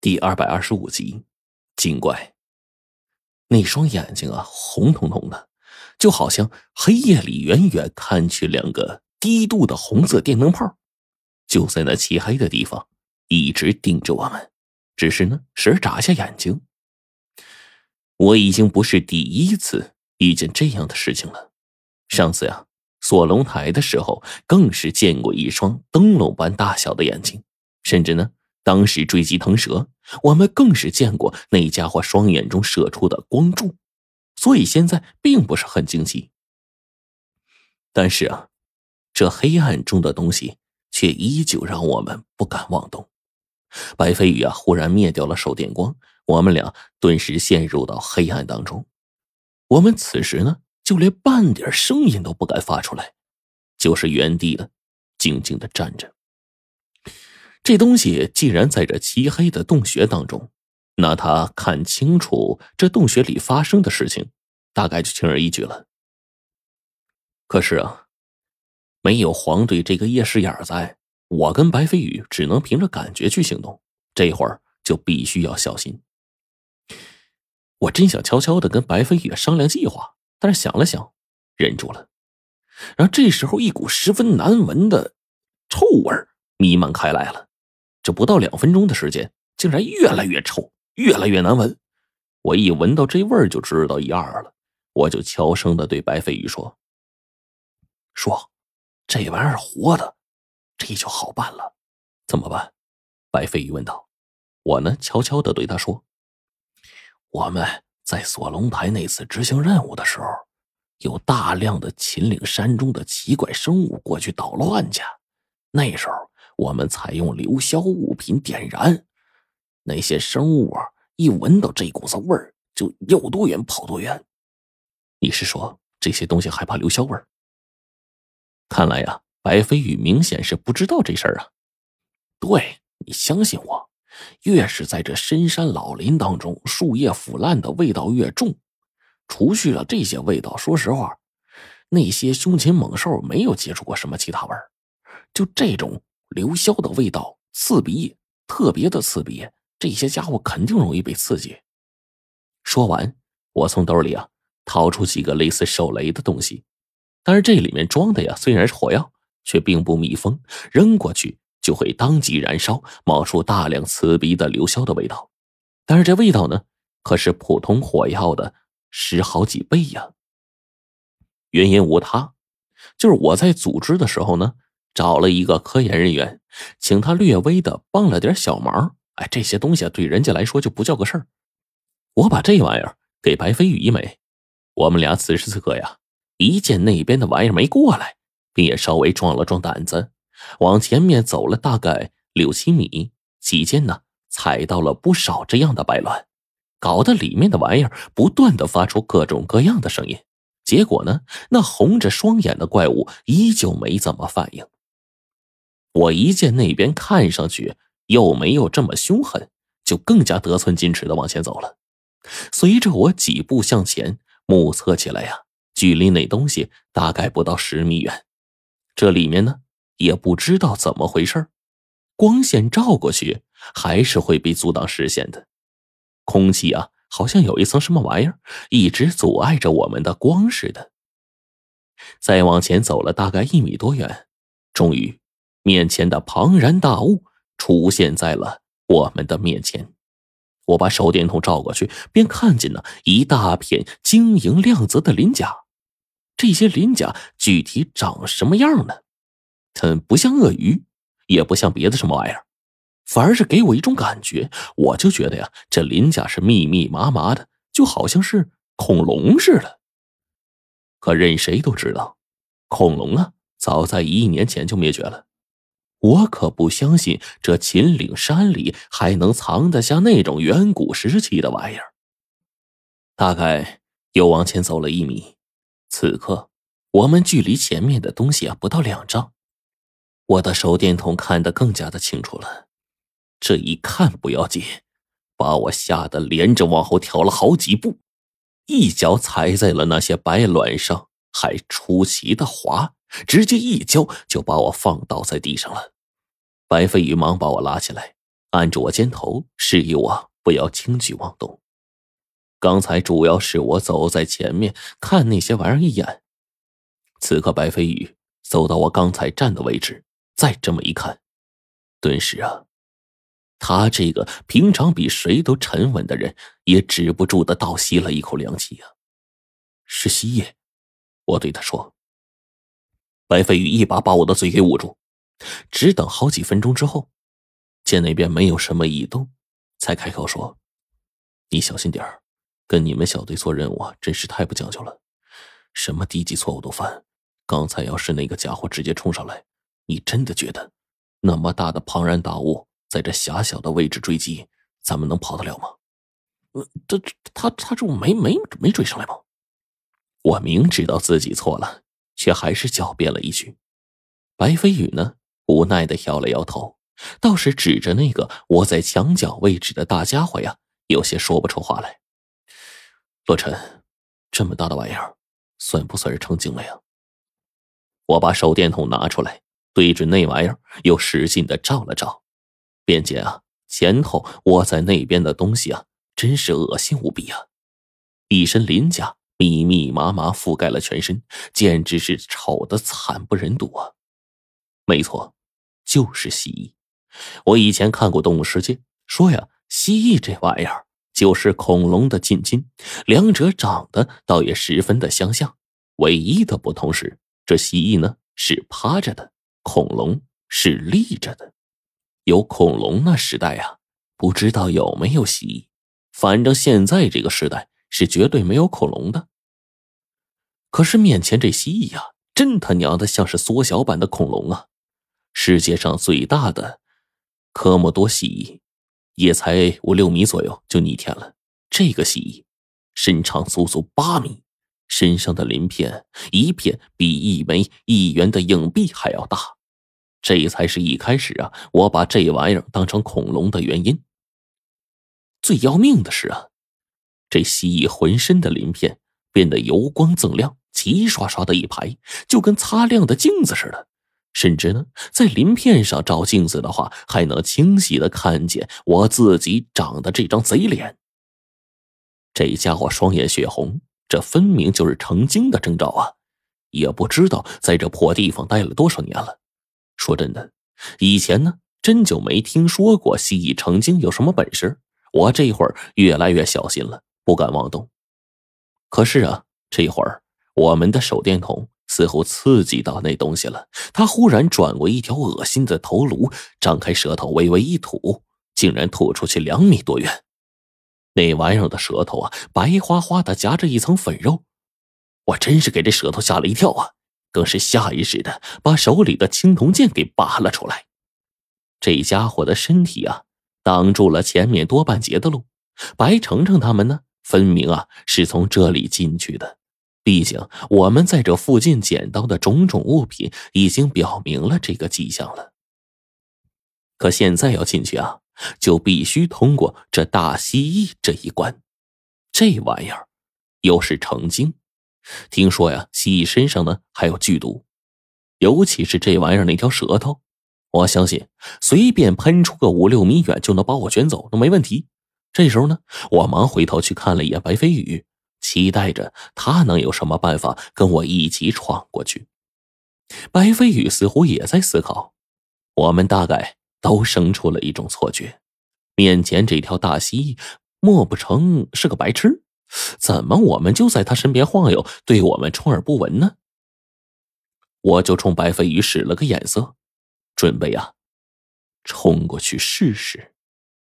第二百二十五集，精怪。那双眼睛啊，红彤彤的，就好像黑夜里远远看去两个低度的红色电灯泡，就在那漆黑的地方一直盯着我们，只是呢，时而眨下眼睛。我已经不是第一次遇见这样的事情了，上次呀，锁龙台的时候，更是见过一双灯笼般大小的眼睛，甚至呢。当时追击腾蛇，我们更是见过那家伙双眼中射出的光柱，所以现在并不是很惊奇。但是啊，这黑暗中的东西却依旧让我们不敢妄动。白飞宇啊，忽然灭掉了手电光，我们俩顿时陷入到黑暗当中。我们此时呢，就连半点声音都不敢发出来，就是原地的静静的站着。这东西既然在这漆黑的洞穴当中，那他看清楚这洞穴里发生的事情，大概就轻而易举了。可是啊，没有黄队这个夜视眼在，我跟白飞宇只能凭着感觉去行动。这会儿就必须要小心。我真想悄悄的跟白飞宇商量计划，但是想了想，忍住了。然后这时候，一股十分难闻的臭味弥漫开来了。这不到两分钟的时间，竟然越来越臭，越来越难闻。我一闻到这味儿就知道一二了，我就悄声的对白飞宇说：“说，这玩意儿活的，这就好办了。怎么办？”白飞宇问道。我呢，悄悄的对他说：“我们在锁龙台那次执行任务的时候，有大量的秦岭山中的奇怪生物过去捣乱去，那时候。”我们采用流消物品点燃，那些生物一闻到这股子味儿，就有多远跑多远。你是说这些东西害怕流消味儿？看来呀，白飞宇明显是不知道这事儿啊。对你相信我，越是在这深山老林当中，树叶腐烂的味道越重。除去了这些味道，说实话，那些凶禽猛兽没有接触过什么其他味儿，就这种。流消的味道刺鼻，特别的刺鼻。这些家伙肯定容易被刺激。说完，我从兜里啊掏出几个类似手雷的东西，但是这里面装的呀虽然是火药，却并不密封，扔过去就会当即燃烧，冒出大量刺鼻的流消的味道。但是这味道呢，可是普通火药的十好几倍呀。原因无他，就是我在组织的时候呢。找了一个科研人员，请他略微的帮了点小忙。哎，这些东西对人家来说就不叫个事儿。我把这玩意儿给白飞宇一枚，我们俩此时此刻呀，一见那边的玩意儿没过来，便也稍微壮了壮胆子，往前面走了大概六七米，期间呢，踩到了不少这样的白卵，搞得里面的玩意儿不断的发出各种各样的声音。结果呢，那红着双眼的怪物依旧没怎么反应。我一见那边看上去又没有这么凶狠，就更加得寸进尺的往前走了。随着我几步向前，目测起来呀，距离那东西大概不到十米远。这里面呢，也不知道怎么回事光线照过去还是会被阻挡视线的。空气啊，好像有一层什么玩意儿一直阻碍着我们的光似的。再往前走了大概一米多远，终于。面前的庞然大物出现在了我们的面前，我把手电筒照过去，便看见了一大片晶莹亮泽的鳞甲。这些鳞甲具体长什么样呢？它不像鳄鱼，也不像别的什么玩意儿，反而是给我一种感觉，我就觉得呀，这鳞甲是密密麻麻的，就好像是恐龙似的。可任谁都知道，恐龙啊，早在一亿年前就灭绝了。我可不相信这秦岭山里还能藏得下那种远古时期的玩意儿。大概又往前走了一米，此刻我们距离前面的东西啊不到两丈。我的手电筒看得更加的清楚了，这一看不要紧，把我吓得连着往后跳了好几步，一脚踩在了那些白卵上，还出奇的滑。直接一脚就把我放倒在地上了，白飞宇忙把我拉起来，按住我肩头，示意我不要轻举妄动。刚才主要是我走在前面看那些玩意儿一眼，此刻白飞宇走到我刚才站的位置，再这么一看，顿时啊，他这个平常比谁都沉稳的人也止不住的倒吸了一口凉气啊！是夕夜，我对他说。白飞宇一把把我的嘴给捂住，只等好几分钟之后，见那边没有什么异动，才开口说：“你小心点儿，跟你们小队做任务，真是太不讲究了，什么低级错误都犯。刚才要是那个家伙直接冲上来，你真的觉得那么大的庞然大物在这狭小的位置追击，咱们能跑得了吗？呃，他他他这不没没没追上来吗？我明知道自己错了。”却还是狡辩了一句，白飞宇呢，无奈的摇了摇头，倒是指着那个窝在墙角位置的大家伙呀，有些说不出话来。洛尘，这么大的玩意儿，算不算是成精了呀？我把手电筒拿出来，对准那玩意儿，又使劲的照了照，便见啊，前头窝在那边的东西啊，真是恶心无比啊，一身鳞甲。密密麻麻覆盖了全身，简直是丑的惨不忍睹啊！没错，就是蜥蜴。我以前看过《动物世界》，说呀，蜥蜴这玩意儿就是恐龙的近亲，两者长得倒也十分的相像。唯一的不同是，这蜥蜴呢是趴着的，恐龙是立着的。有恐龙那时代啊，不知道有没有蜥蜴，反正现在这个时代是绝对没有恐龙的。可是面前这蜥蜴呀，真他娘的像是缩小版的恐龙啊！世界上最大的科莫多蜥蜴，也才五六米左右就逆天了。这个蜥蜴身长足足八米，身上的鳞片一片比一枚一元的硬币还要大。这才是一开始啊，我把这玩意儿当成恐龙的原因。最要命的是啊，这蜥蜴浑身的鳞片变得油光锃亮。齐刷刷的一排，就跟擦亮的镜子似的。甚至呢，在鳞片上照镜子的话，还能清晰的看见我自己长的这张贼脸。这家伙双眼血红，这分明就是成精的征兆啊！也不知道在这破地方待了多少年了。说真的，以前呢，真就没听说过蜥蜴成精有什么本事。我这会儿越来越小心了，不敢妄动。可是啊，这会儿。我们的手电筒似乎刺激到那东西了，它忽然转过一条恶心的头颅，张开舌头微微一吐，竟然吐出去两米多远。那玩意儿的舌头啊，白花花的夹着一层粉肉，我真是给这舌头吓了一跳啊！更是下意识的把手里的青铜剑给拔了出来。这家伙的身体啊，挡住了前面多半截的路。白程程他们呢，分明啊是从这里进去的。毕竟，我们在这附近捡到的种种物品已经表明了这个迹象了。可现在要进去啊，就必须通过这大蜥蜴这一关。这玩意儿又是成精，听说呀，蜥蜴身上呢还有剧毒，尤其是这玩意儿那条舌头，我相信随便喷出个五六米远就能把我卷走都没问题。这时候呢，我忙回头去看了一眼白飞宇。期待着他能有什么办法跟我一起闯过去。白飞宇似乎也在思考，我们大概都生出了一种错觉：面前这条大蜥蜴，莫不成是个白痴？怎么我们就在他身边晃悠，对我们充耳不闻呢？我就冲白飞宇使了个眼色，准备啊，冲过去试试。